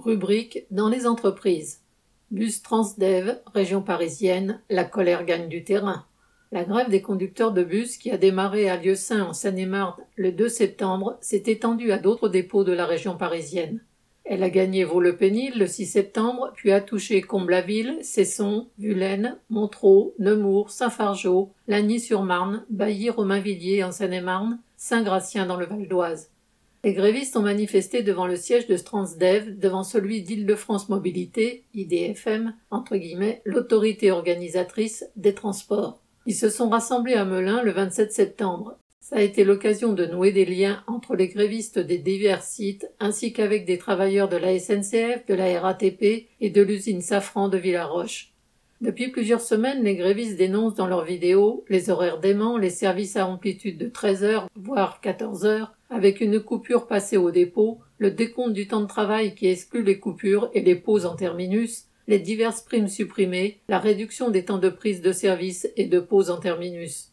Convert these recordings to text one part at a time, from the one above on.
Rubrique dans les entreprises. Bus Transdev, région parisienne, la colère gagne du terrain. La grève des conducteurs de bus qui a démarré à Lieu-Saint en Seine-et-Marne le 2 septembre s'est étendue à d'autres dépôts de la région parisienne. Elle a gagné Vaux-le-Pénil le 6 septembre, puis a touché Comble-la-Ville, Cesson, Vulaine, Montreux, Nemours, Saint-Fargeau, Lagny-sur-Marne, Bailly-Romainvilliers en Seine-et-Marne, Saint-Gratien dans le Val d'Oise. Les grévistes ont manifesté devant le siège de Transdev, devant celui d'Île-de-France Mobilité, IDFM, entre guillemets, l'autorité organisatrice des transports. Ils se sont rassemblés à Melun le 27 septembre. Ça a été l'occasion de nouer des liens entre les grévistes des divers sites ainsi qu'avec des travailleurs de la SNCF, de la RATP et de l'usine Safran de Villaroche. Depuis plusieurs semaines, les grévistes dénoncent dans leurs vidéos les horaires déments, les services à amplitude de 13 heures, voire 14 heures, avec une coupure passée au dépôt, le décompte du temps de travail qui exclut les coupures et les pauses en terminus, les diverses primes supprimées, la réduction des temps de prise de service et de pause en terminus.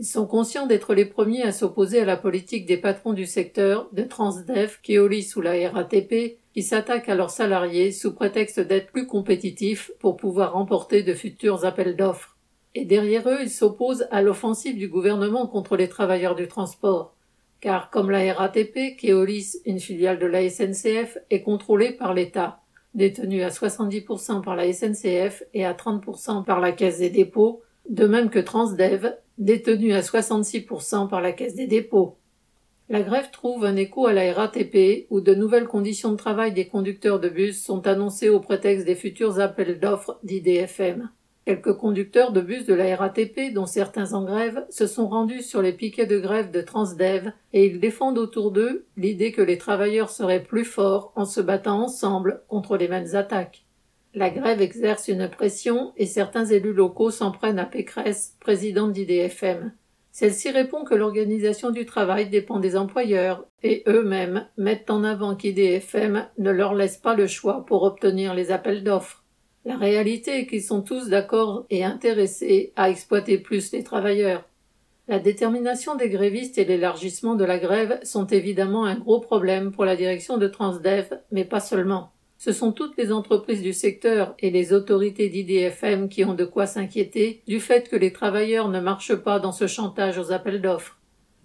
Ils sont conscients d'être les premiers à s'opposer à la politique des patrons du secteur, de Transdev, Keolis ou la RATP, qui s'attaquent à leurs salariés sous prétexte d'être plus compétitifs pour pouvoir remporter de futurs appels d'offres. Et derrière eux, ils s'opposent à l'offensive du gouvernement contre les travailleurs du transport car comme la RATP, Keolis, une filiale de la SNCF, est contrôlée par l'État, détenue à 70% par la SNCF et à 30% par la Caisse des dépôts, de même que Transdev, détenue à 66% par la Caisse des dépôts. La grève trouve un écho à la RATP, où de nouvelles conditions de travail des conducteurs de bus sont annoncées au prétexte des futurs appels d'offres d'IDFM. Quelques conducteurs de bus de la RATP, dont certains en grève, se sont rendus sur les piquets de grève de Transdev et ils défendent autour d'eux l'idée que les travailleurs seraient plus forts en se battant ensemble contre les mêmes attaques. La grève exerce une pression et certains élus locaux s'en prennent à Pécresse, présidente d'IDFM. Celle-ci répond que l'organisation du travail dépend des employeurs et eux-mêmes mettent en avant qu'IDFM ne leur laisse pas le choix pour obtenir les appels d'offres. La réalité est qu'ils sont tous d'accord et intéressés à exploiter plus les travailleurs. La détermination des grévistes et l'élargissement de la grève sont évidemment un gros problème pour la direction de Transdev, mais pas seulement. Ce sont toutes les entreprises du secteur et les autorités d'IDFM qui ont de quoi s'inquiéter du fait que les travailleurs ne marchent pas dans ce chantage aux appels d'offres.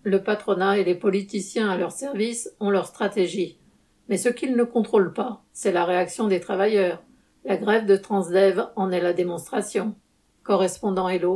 Le patronat et les politiciens à leur service ont leur stratégie. Mais ce qu'ils ne contrôlent pas, c'est la réaction des travailleurs. La grève de Transdev en est la démonstration. Correspondant Hello.